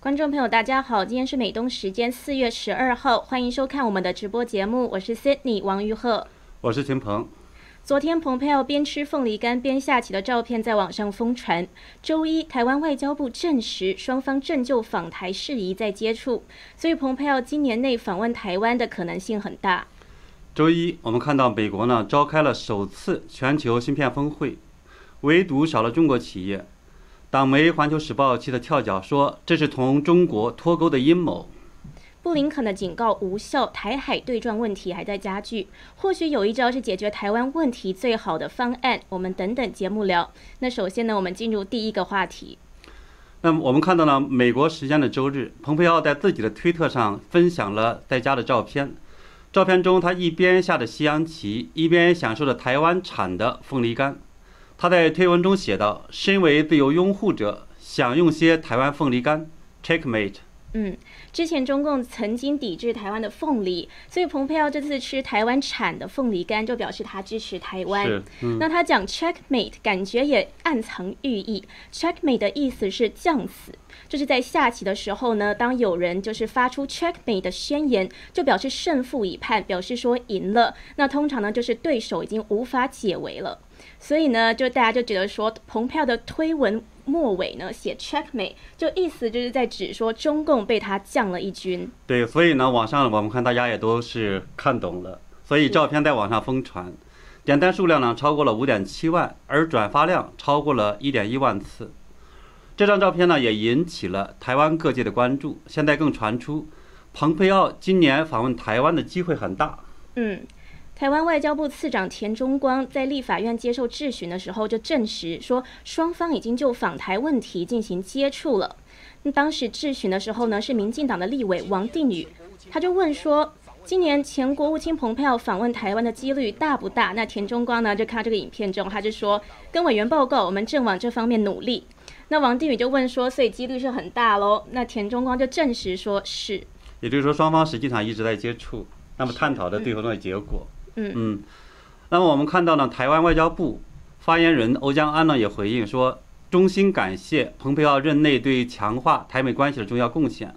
观众朋友，大家好，今天是美东时间四月十二号，欢迎收看我们的直播节目，我是 Sydney 王玉鹤，我是秦鹏。昨天，蓬佩奥边吃凤梨干边下棋的照片在网上疯传。周一，台湾外交部证实，双方正就访台事宜在接触，所以蓬佩奥今年内访问台湾的可能性很大。周一，我们看到美国呢召开了首次全球芯片峰会，唯独少了中国企业。党媒《环球时报》气得跳脚，说这是同中国脱钩的阴谋。布林肯的警告无效，台海对撞问题还在加剧。或许有一招是解决台湾问题最好的方案，我们等等节目聊。那首先呢，我们进入第一个话题。那么我们看到了美国时间的周日，蓬佩奥在自己的推特上分享了在家的照片。照片中，他一边下着西洋棋，一边享受着台湾产的凤梨干。他在推文中写道：“身为自由拥护者，想用些台湾凤梨干，checkmate。”嗯。之前中共曾经抵制台湾的凤梨，所以蓬佩奥这次吃台湾产的凤梨干，就表示他支持台湾。那他讲 checkmate，感觉也暗藏寓意。checkmate 的意思是将死，就是在下棋的时候呢，当有人就是发出 checkmate 的宣言，就表示胜负已判，表示说赢了。那通常呢，就是对手已经无法解围了。所以呢，就大家就觉得说，蓬佩奥的推文。末尾呢写 checkmate，就意思就是在指说中共被他降了一军。对，所以呢，网上我们看大家也都是看懂了，所以照片在网上疯传，点赞数量呢超过了五点七万，而转发量超过了一点一万次。这张照片呢也引起了台湾各界的关注，现在更传出，蓬佩奥今年访问台湾的机会很大。嗯。台湾外交部次长田中光在立法院接受质询的时候，就证实说，双方已经就访台问题进行接触了。那当时质询的时候呢，是民进党的立委王定宇，他就问说，今年前国务卿蓬佩奥访问台湾的几率大不大？那田中光呢，就看这个影片中，他就说，跟委员报告，我们正往这方面努力。那王定宇就问说，所以几率是很大喽？那田中光就证实说是，也就是说，双方实际上一直在接触，那么探讨的最后的结果。那么我们看到呢，台湾外交部发言人欧江安呢也回应说，衷心感谢蓬佩奥任内对强化台美关系的重要贡献，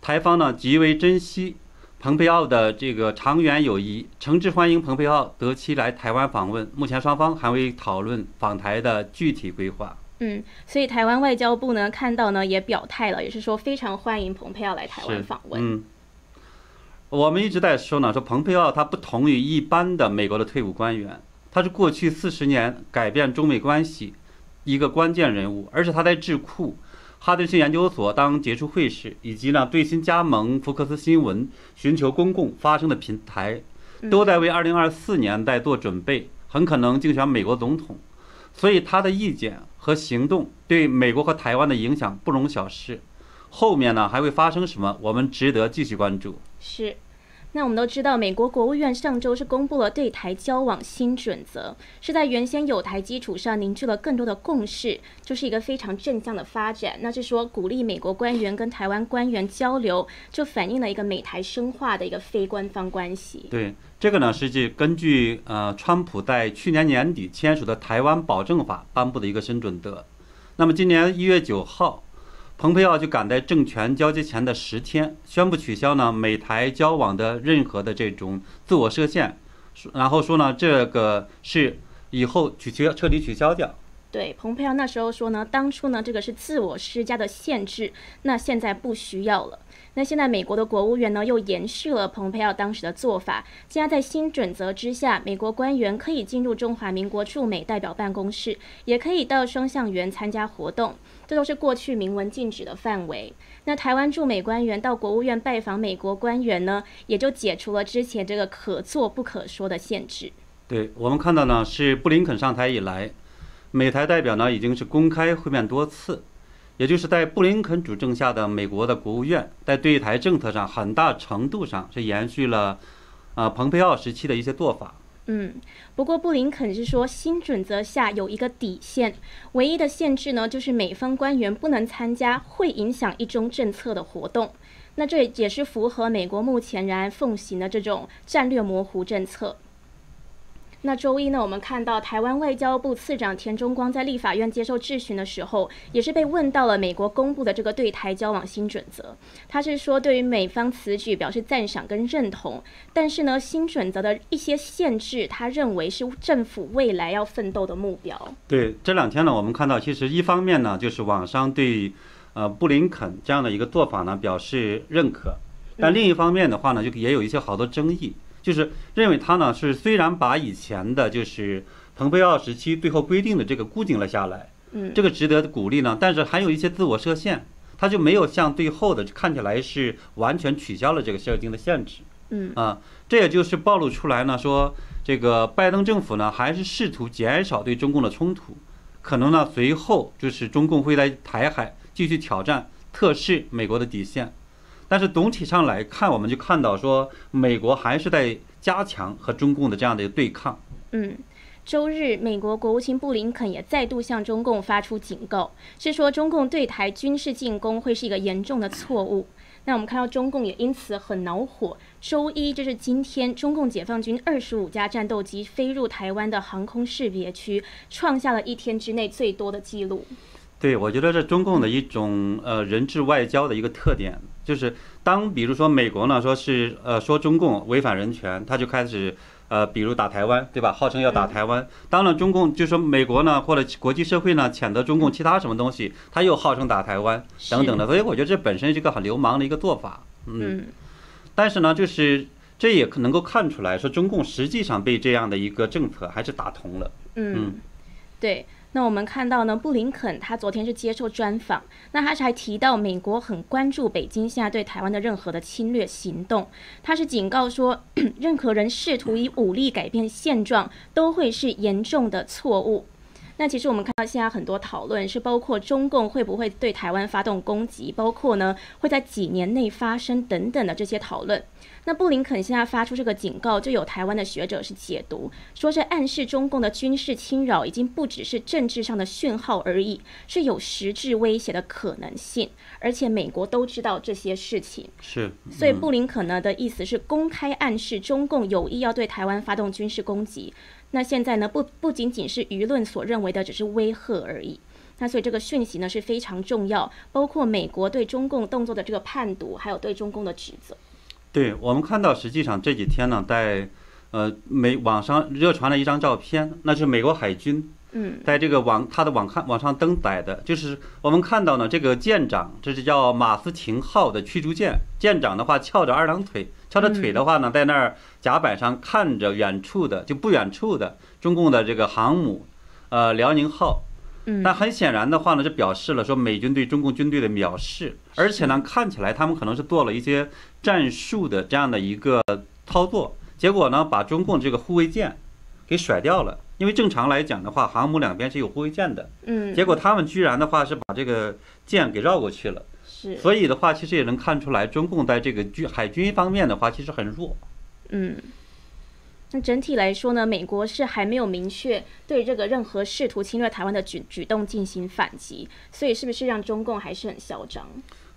台方呢极为珍惜蓬佩奥的这个长远友谊，诚挚欢迎蓬佩奥得期来台湾访问。目前双方还未讨论访台的具体规划。嗯，所以台湾外交部呢看到呢也表态了，也是说非常欢迎蓬佩奥来台湾访问。嗯。我们一直在说呢，说蓬佩奥他不同于一般的美国的退伍官员，他是过去四十年改变中美关系一个关键人物，而且他在智库哈德逊研究所当杰出会士，以及呢最新加盟福克斯新闻，寻求公共发声的平台，都在为二零二四年在做准备，很可能竞选美国总统，所以他的意见和行动对美国和台湾的影响不容小视。后面呢还会发生什么？我们值得继续关注。是，那我们都知道，美国国务院上周是公布了对台交往新准则，是在原先有台基础上凝聚了更多的共识，就是一个非常正向的发展。那是说鼓励美国官员跟台湾官员交流，就反映了一个美台深化的一个非官方关系。对，这个呢是据根据呃川普在去年年底签署的台湾保证法颁布的一个新准则。那么今年一月九号。蓬佩奥就赶在政权交接前的十天，宣布取消呢美台交往的任何的这种自我设限，然后说呢这个是以后取消彻底取消掉。对，蓬佩奥那时候说呢，当初呢这个是自我施加的限制，那现在不需要了。那现在美国的国务院呢又延续了蓬佩奥当时的做法，现在在新准则之下，美国官员可以进入中华民国驻美代表办公室，也可以到双向园参加活动。这都是过去明文禁止的范围。那台湾驻美官员到国务院拜访美国官员呢，也就解除了之前这个可做不可说的限制。对我们看到呢，是布林肯上台以来，美台代表呢已经是公开会面多次，也就是在布林肯主政下的美国的国务院，在对台政策上很大程度上是延续了啊蓬佩奥时期的一些做法。嗯，不过布林肯是说，新准则下有一个底线，唯一的限制呢，就是美方官员不能参加会影响一中政策的活动。那这也是符合美国目前仍然奉行的这种战略模糊政策。那周一呢，我们看到台湾外交部次长田中光在立法院接受质询的时候，也是被问到了美国公布的这个对台交往新准则。他是说，对于美方此举表示赞赏跟认同，但是呢，新准则的一些限制，他认为是政府未来要奋斗的目标。对，这两天呢，我们看到，其实一方面呢，就是网上对呃布林肯这样的一个做法呢表示认可，但另一方面的话呢，就也有一些好多争议。就是认为他呢是虽然把以前的就是蓬佩奥时期最后规定的这个固定了下来，嗯，这个值得鼓励呢，但是还有一些自我设限，他就没有像最后的看起来是完全取消了这个设定的限制，嗯啊，这也就是暴露出来呢说这个拜登政府呢还是试图减少对中共的冲突，可能呢随后就是中共会在台海继续挑战测试美国的底线。但是总体上来看，我们就看到说，美国还是在加强和中共的这样的对抗。嗯，周日，美国国务卿布林肯也再度向中共发出警告，是说中共对台军事进攻会是一个严重的错误。那我们看到中共也因此很恼火。周一，就是今天，中共解放军二十五架战斗机飞入台湾的航空识别区，创下了一天之内最多的记录。对，我觉得这中共的一种呃人质外交的一个特点，就是当比如说美国呢说是呃说中共违反人权，他就开始呃比如打台湾，对吧？号称要打台湾。当然中共就说美国呢或者国际社会呢谴责中共其他什么东西，他又号称打台湾等等的。所以我觉得这本身是一个很流氓的一个做法。嗯。但是呢，就是这也能够看出来说，中共实际上被这样的一个政策还是打通了。嗯，对。那我们看到呢，布林肯他昨天是接受专访，那他是还提到美国很关注北京现在对台湾的任何的侵略行动，他是警告说，任何人试图以武力改变现状，都会是严重的错误。那其实我们看到现在很多讨论是包括中共会不会对台湾发动攻击，包括呢会在几年内发生等等的这些讨论。那布林肯现在发出这个警告，就有台湾的学者是解读，说这暗示中共的军事侵扰已经不只是政治上的讯号而已，是有实质威胁的可能性，而且美国都知道这些事情。是，所以布林肯呢的意思是公开暗示中共有意要对台湾发动军事攻击。那现在呢不不仅仅是舆论所认为的只是威吓而已。那所以这个讯息呢是非常重要，包括美国对中共动作的这个判读，还有对中共的指责。对我们看到，实际上这几天呢，在呃美网上热传了一张照片，那是美国海军，嗯，在这个网他的网看网上登载的，就是我们看到呢，这个舰长，这是叫马斯廷号的驱逐舰，舰长的话翘着二郎腿，翘着腿的话呢，在那儿甲板上看着远处的就不远处的中共的这个航母，呃辽宁号。但很显然的话呢，这表示了说美军对中共军队的藐视，而且呢，看起来他们可能是做了一些战术的这样的一个操作，结果呢，把中共这个护卫舰给甩掉了。因为正常来讲的话，航母两边是有护卫舰的，嗯，结果他们居然的话是把这个舰给绕过去了，是，所以的话，其实也能看出来，中共在这个军海军方面的话，其实很弱，嗯。那整体来说呢，美国是还没有明确对这个任何试图侵略台湾的举举动进行反击，所以是不是让中共还是很嚣张？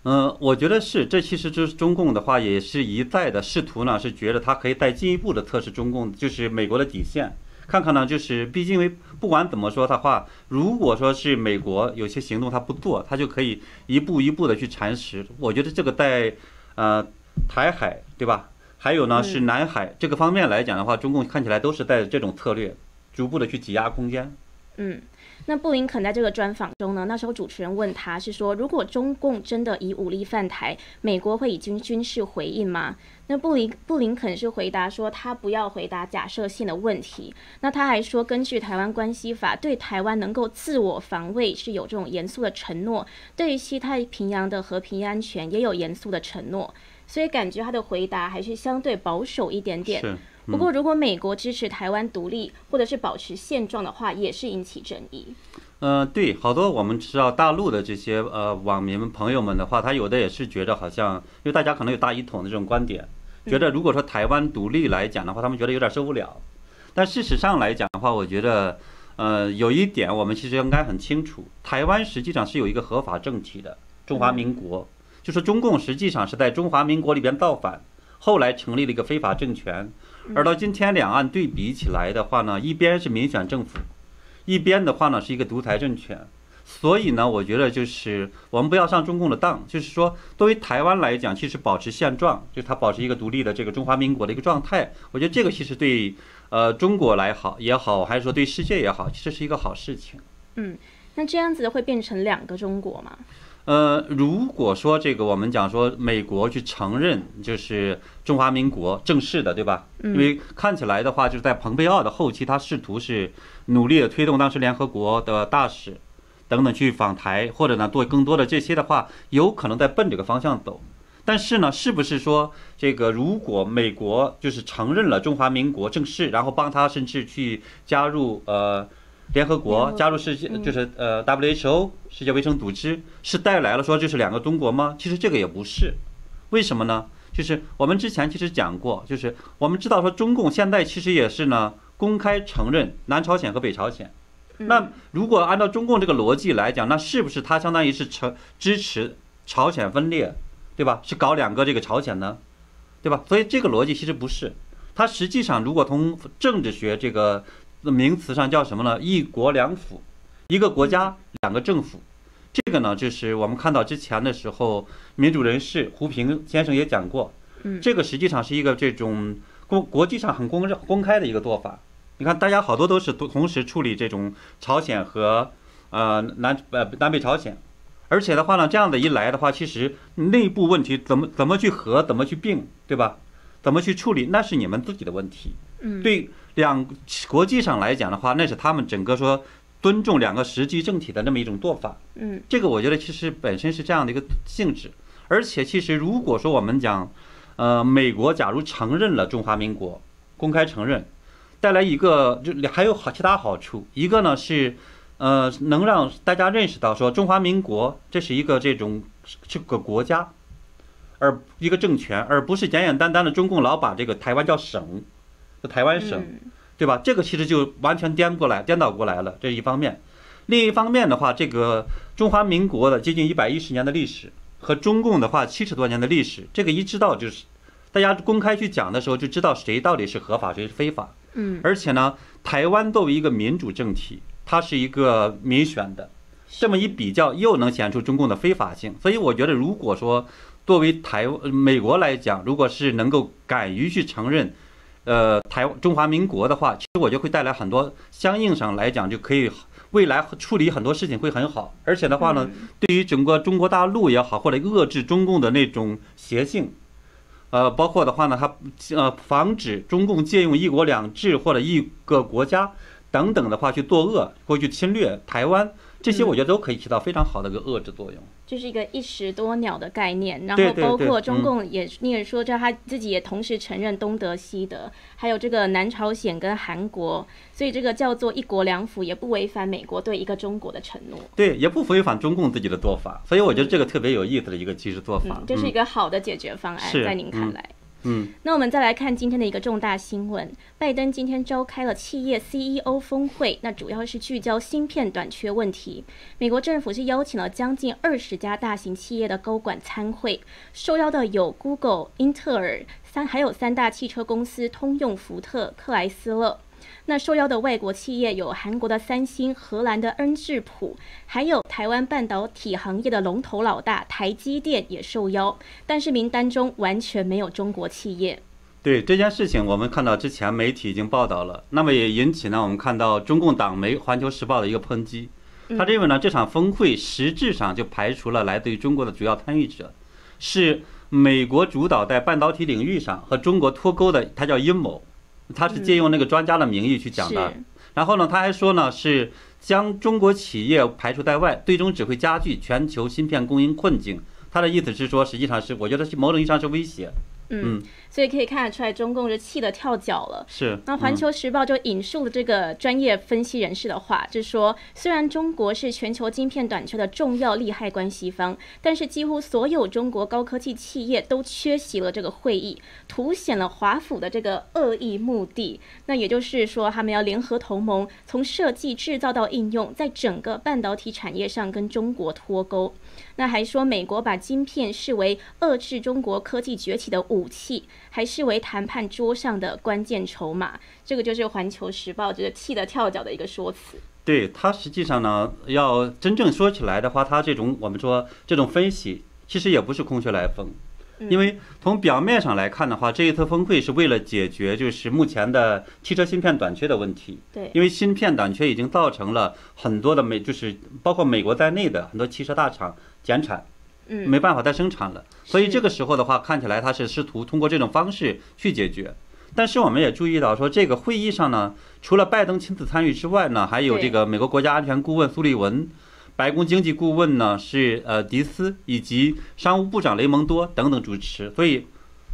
嗯，我觉得是，这其实就是中共的话也是一再的试图呢，是觉得他可以再进一步的测试中共，就是美国的底线，看看呢，就是毕竟为不管怎么说的话，如果说是美国有些行动他不做，他就可以一步一步的去蚕食。我觉得这个在呃台海，对吧？还有呢，是南海这个方面来讲的话，中共看起来都是带着这种策略，逐步的去挤压空间。嗯，那布林肯在这个专访中呢，那时候主持人问他是说，如果中共真的以武力犯台，美国会以军军事回应吗？那布林布林肯是回答说，他不要回答假设性的问题。那他还说，根据台湾关系法，对台湾能够自我防卫是有这种严肃的承诺，对于西太平洋的和平安全也有严肃的承诺。所以感觉他的回答还是相对保守一点点。不过，如果美国支持台湾独立或者是保持现状的话，也是引起争议。嗯，对，好多我们知道大陆的这些呃网民朋友们的话，他有的也是觉得好像，因为大家可能有大一统的这种观点，觉得如果说台湾独立来讲的话，他们觉得有点受不了。但事实上来讲的话，我觉得，呃，有一点我们其实应该很清楚，台湾实际上是有一个合法政体的中华民国。就是中共实际上是在中华民国里边造反，后来成立了一个非法政权，而到今天两岸对比起来的话呢，一边是民选政府，一边的话呢是一个独裁政权。所以呢，我觉得就是我们不要上中共的当，就是说，作为台湾来讲，其实保持现状，就它保持一个独立的这个中华民国的一个状态，我觉得这个其实对呃中国来好也好，还是说对世界也好，其实是一个好事情。嗯，那这样子会变成两个中国吗？呃，如果说这个我们讲说美国去承认就是中华民国正式的，对吧？因为看起来的话，就是在蓬佩奥的后期，他试图是努力的推动当时联合国的大使。等等去访台，或者呢做更多的这些的话，有可能在奔这个方向走。但是呢，是不是说这个如果美国就是承认了中华民国正式，然后帮他甚至去加入呃联合国，加入世界就是呃 WHO 世界卫生组织，是带来了说就是两个中国吗？其实这个也不是。为什么呢？就是我们之前其实讲过，就是我们知道说中共现在其实也是呢公开承认南朝鲜和北朝鲜。那如果按照中共这个逻辑来讲，那是不是它相当于是承支持朝鲜分裂，对吧？是搞两个这个朝鲜呢，对吧？所以这个逻辑其实不是，它实际上如果从政治学这个名词上叫什么呢？一国两府，一个国家两个政府，这个呢就是我们看到之前的时候，民主人士胡平先生也讲过，这个实际上是一个这种公国际上很公认公开的一个做法。你看，大家好多都是同同时处理这种朝鲜和呃南呃南北朝鲜，而且的话呢，这样的一来的话，其实内部问题怎么怎么去和，怎么去并，对吧？怎么去处理，那是你们自己的问题。嗯，对两国际上来讲的话，那是他们整个说尊重两个实际政体的那么一种做法。嗯，这个我觉得其实本身是这样的一个性质，而且其实如果说我们讲，呃，美国假如承认了中华民国，公开承认。带来一个，就还有好其他好处。一个呢是，呃，能让大家认识到说中华民国这是一个这种这个国家，而一个政权，而不是简简单单的中共老把这个台湾叫省，台湾省，对吧？这个其实就完全颠过来、颠倒过来了。这是一方面，另一方面的话，这个中华民国的接近一百一十年的历史和中共的话七十多年的历史，这个一知道就是，大家公开去讲的时候就知道谁到底是合法，谁是非法。嗯，而且呢，台湾作为一个民主政体，它是一个民选的，这么一比较，又能显出中共的非法性。所以我觉得，如果说作为台美国来讲，如果是能够敢于去承认，呃，台中华民国的话，其实我觉得会带来很多相应上来讲，就可以未来处理很多事情会很好。而且的话呢，对于整个中国大陆也好，或者遏制中共的那种邪性。呃，包括的话呢，它呃防止中共借用“一国两制”或者一个国家等等的话去作恶或去侵略台湾，这些我觉得都可以起到非常好的一个遏制作用。就是一个一石多鸟的概念，然后包括中共也，你也说，叫他自己也同时承认东德、西德，还有这个南朝鲜跟韩国，所以这个叫做一国两府，也不违反美国对一个中国的承诺。对，也不违反中共自己的做法，所以我觉得这个特别有意思的一个其实做法，这是一个好的解决方案，在您看来。嗯，嗯那我们再来看今天的一个重大新闻，拜登今天召开了企业 CEO 峰会，那主要是聚焦芯片短缺问题。美国政府是邀请了将近二十家大型企业的高管参会，受邀的有 Google、英特尔三，还有三大汽车公司通用、福特、克莱斯勒。那受邀的外国企业有韩国的三星、荷兰的恩智浦，还有台湾半导体行业的龙头老大台积电也受邀，但是名单中完全没有中国企业。对这件事情，我们看到之前媒体已经报道了，那么也引起呢我们看到中共党媒《环球时报》的一个抨击。他认为呢这场峰会实质上就排除了来自于中国的主要参与者，是美国主导在半导体领域上和中国脱钩的，他叫阴谋。他是借用那个专家的名义去讲的，然后呢，他还说呢，是将中国企业排除在外，最终只会加剧全球芯片供应困境。他的意思是说，实际上是我觉得是某种意义上是威胁。嗯，所以可以看得出来，中共是气得跳脚了。是。那《环球时报》就引述了这个专业分析人士的话，就是说，虽然中国是全球晶片短缺的重要利害关系方，但是几乎所有中国高科技企业都缺席了这个会议，凸显了华府的这个恶意目的。那也就是说，他们要联合同盟，从设计、制造到应用，在整个半导体产业上跟中国脱钩。那还说美国把晶片视为遏制中国科技崛起的武器，还视为谈判桌上的关键筹码。这个就是《环球时报》这个气得跳脚的一个说辞。对它实际上呢，要真正说起来的话，它这种我们说这种分析，其实也不是空穴来风。因为从表面上来看的话，这一次峰会是为了解决就是目前的汽车芯片短缺的问题。对，因为芯片短缺已经造成了很多的美，就是包括美国在内的很多汽车大厂减产，嗯，没办法再生产了。所以这个时候的话，看起来他是试图通过这种方式去解决。但是我们也注意到，说这个会议上呢，除了拜登亲自参与之外呢，还有这个美国国家安全顾问苏利文。白宫经济顾问呢是呃迪斯以及商务部长雷蒙多等等主持，所以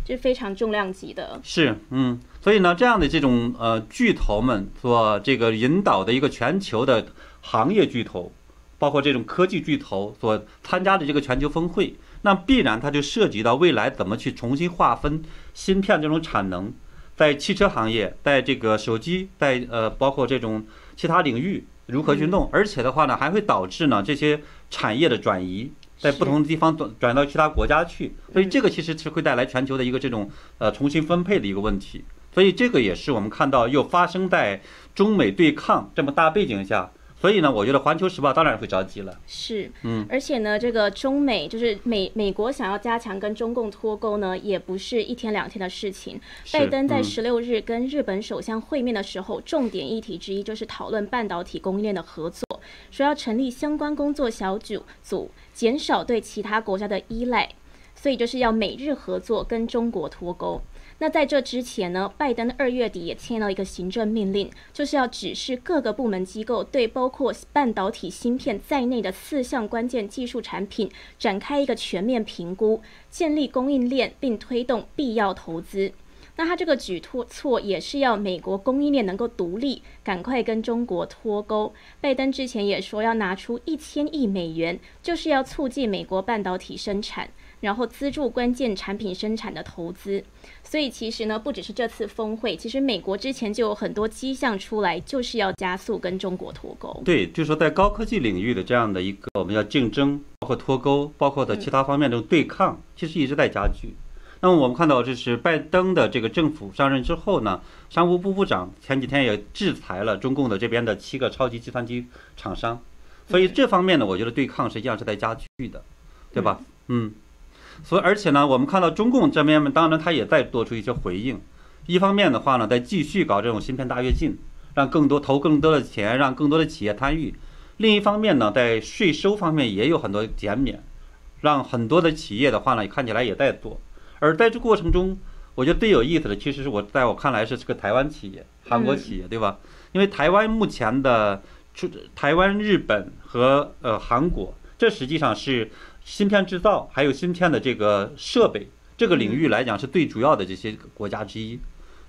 这非常重量级的。是，嗯，所以呢，这样的这种呃巨头们所这个引导的一个全球的行业巨头，包括这种科技巨头所参加的这个全球峰会，那必然它就涉及到未来怎么去重新划分芯片这种产能，在汽车行业，在这个手机，在呃包括这种其他领域。如何去弄？而且的话呢，还会导致呢这些产业的转移，在不同的地方转转到其他国家去，所以这个其实是会带来全球的一个这种呃重新分配的一个问题。所以这个也是我们看到又发生在中美对抗这么大背景下。所以呢，我觉得《环球时报》当然会着急了。是，嗯，而且呢，这个中美就是美美国想要加强跟中共脱钩呢，也不是一天两天的事情。拜登在十六日跟日本首相会面的时候，重点议题之一就是讨论半导体供应链的合作，说要成立相关工作小组，组减少对其他国家的依赖，所以就是要美日合作跟中国脱钩。那在这之前呢，拜登二月底也签了一个行政命令，就是要指示各个部门机构对包括半导体芯片在内的四项关键技术产品展开一个全面评估，建立供应链，并推动必要投资。那他这个举措也是要美国供应链能够独立，赶快跟中国脱钩。拜登之前也说要拿出一千亿美元，就是要促进美国半导体生产。然后资助关键产品生产的投资，所以其实呢，不只是这次峰会，其实美国之前就有很多迹象出来，就是要加速跟中国脱钩。对，就是说在高科技领域的这样的一个我们要竞争，包括脱钩，包括的其他方面的对抗，其实一直在加剧。那么我们看到，这是拜登的这个政府上任之后呢，商务部部长前几天也制裁了中共的这边的七个超级计算机厂商，所以这方面呢，我觉得对抗实际上是在加剧的，对吧？嗯。所以，而且呢，我们看到中共这边，当然他也在做出一些回应。一方面的话呢，在继续搞这种芯片大跃进，让更多投更多的钱，让更多的企业参与；另一方面呢，在税收方面也有很多减免，让很多的企业的话呢，看起来也在做。而在这过程中，我觉得最有意思的，其实是我在我看来是这个台湾企业、韩国企业，对吧？因为台湾目前的出台湾、日本和呃韩国，这实际上是。芯片制造还有芯片的这个设备这个领域来讲是最主要的这些国家之一。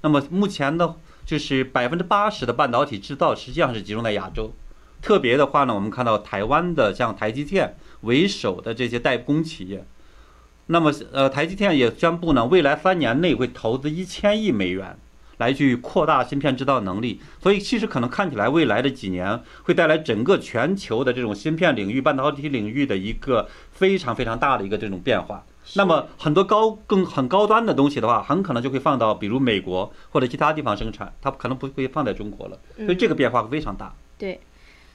那么目前呢，就是百分之八十的半导体制造实际上是集中在亚洲。特别的话呢，我们看到台湾的像台积电为首的这些代工企业，那么呃，台积电也宣布呢，未来三年内会投资一千亿美元。来去扩大芯片制造能力，所以其实可能看起来未来的几年会带来整个全球的这种芯片领域、半导体领域的一个非常非常大的一个这种变化。那么很多高更很高端的东西的话，很可能就会放到比如美国或者其他地方生产，它可能不会放在中国了。所以这个变化非常大。对。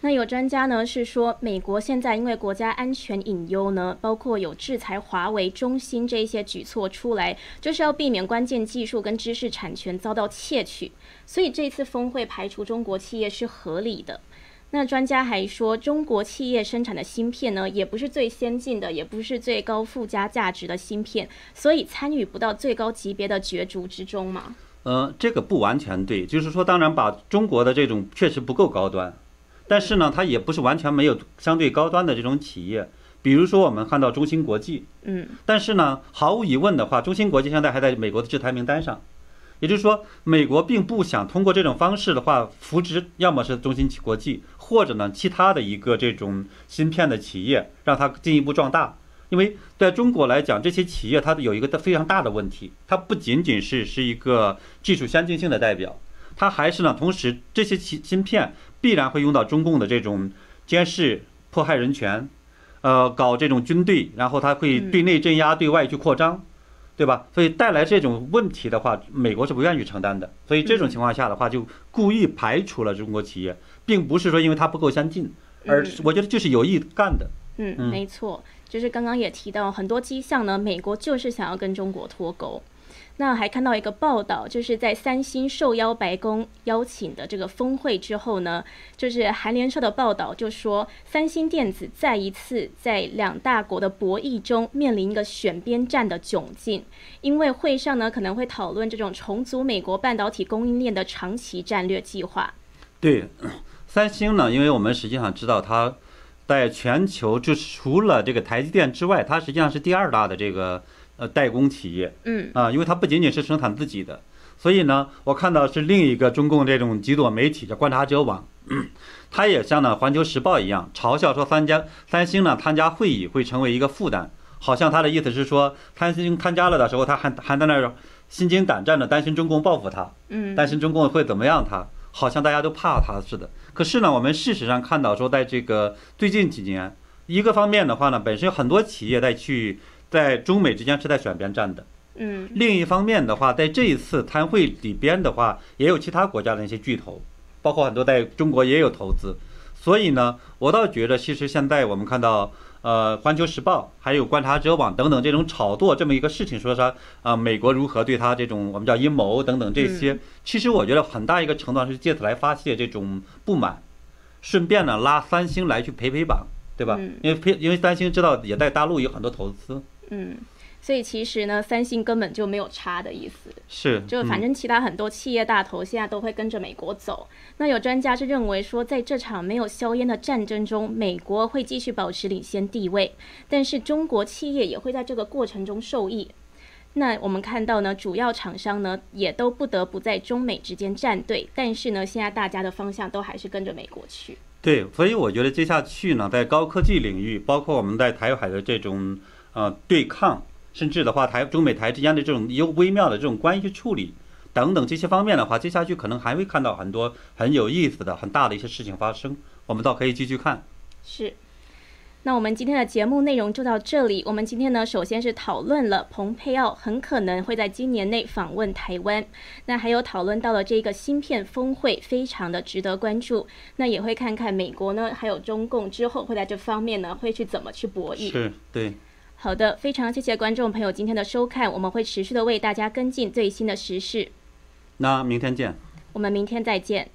那有专家呢是说，美国现在因为国家安全隐忧呢，包括有制裁华为、中兴这一些举措出来，就是要避免关键技术跟知识产权遭到窃取。所以这次峰会排除中国企业是合理的。那专家还说，中国企业生产的芯片呢，也不是最先进的，也不是最高附加价值的芯片，所以参与不到最高级别的角逐之中嘛？呃，这个不完全对，就是说，当然把中国的这种确实不够高端。但是呢，它也不是完全没有相对高端的这种企业，比如说我们看到中芯国际，嗯，但是呢，毫无疑问的话，中芯国际现在还在美国的制裁名单上，也就是说，美国并不想通过这种方式的话扶植，要么是中芯国际，或者呢其他的一个这种芯片的企业，让它进一步壮大。因为在中国来讲，这些企业它有一个非常大的问题，它不仅仅是是一个技术先进性的代表，它还是呢，同时这些芯芯片。必然会用到中共的这种监视、迫害人权，呃，搞这种军队，然后他会对内镇压，对外去扩张，对吧？所以带来这种问题的话，美国是不愿意承担的。所以这种情况下的话，就故意排除了中国企业，并不是说因为它不够先进，而我觉得就是有意干的。嗯，没错，就是刚刚也提到很多迹象呢，美国就是想要跟中国脱钩。那还看到一个报道，就是在三星受邀白宫邀请的这个峰会之后呢，就是韩联社的报道就说，三星电子再一次在两大国的博弈中面临一个选边站的窘境，因为会上呢可能会讨论这种重组美国半导体供应链的长期战略计划。对，三星呢，因为我们实际上知道它在全球就是除了这个台积电之外，它实际上是第二大的这个。呃，代工企业，嗯啊，因为它不仅仅是生产自己的，所以呢，我看到是另一个中共这种几朵媒体叫观察者网，它也像呢《环球时报》一样嘲笑说三家三星呢参加会议会成为一个负担，好像他的意思是说三星参加了的时候，他还还在那儿心惊胆战的担心中共报复他，嗯，担心中共会怎么样他，好像大家都怕他似的。可是呢，我们事实上看到说，在这个最近几年，一个方面的话呢，本身很多企业在去。在中美之间是在选边站的，嗯，另一方面的话，在这一次参会里边的话，也有其他国家的一些巨头，包括很多在中国也有投资，所以呢，我倒觉得其实现在我们看到，呃，环球时报还有观察者网等等这种炒作这么一个事情，说说啊，美国如何对他这种我们叫阴谋等等这些，其实我觉得很大一个程度上是借此来发泄这种不满，顺便呢拉三星来去陪陪榜，对吧？因为陪因为三星知道也在大陆有很多投资。嗯，所以其实呢，三星根本就没有差的意思，是，就反正其他很多企业大头现在都会跟着美国走。那有专家是认为说，在这场没有硝烟的战争中，美国会继续保持领先地位，但是中国企业也会在这个过程中受益。那我们看到呢，主要厂商呢也都不得不在中美之间站队，但是呢，现在大家的方向都还是跟着美国去。对，所以我觉得接下去呢，在高科技领域，包括我们在台海的这种。呃，对抗，甚至的话，台中美台之间的这种有微妙的这种关系处理等等这些方面的话，接下去可能还会看到很多很有意思的、很大的一些事情发生。我们倒可以继续看。是。那我们今天的节目内容就到这里。我们今天呢，首先是讨论了蓬佩奥很可能会在今年内访问台湾，那还有讨论到了这个芯片峰会，非常的值得关注。那也会看看美国呢，还有中共之后会在这方面呢，会去怎么去博弈。是，对。好的，非常谢谢观众朋友今天的收看，我们会持续的为大家跟进最新的时事。那明天见。我们明天再见。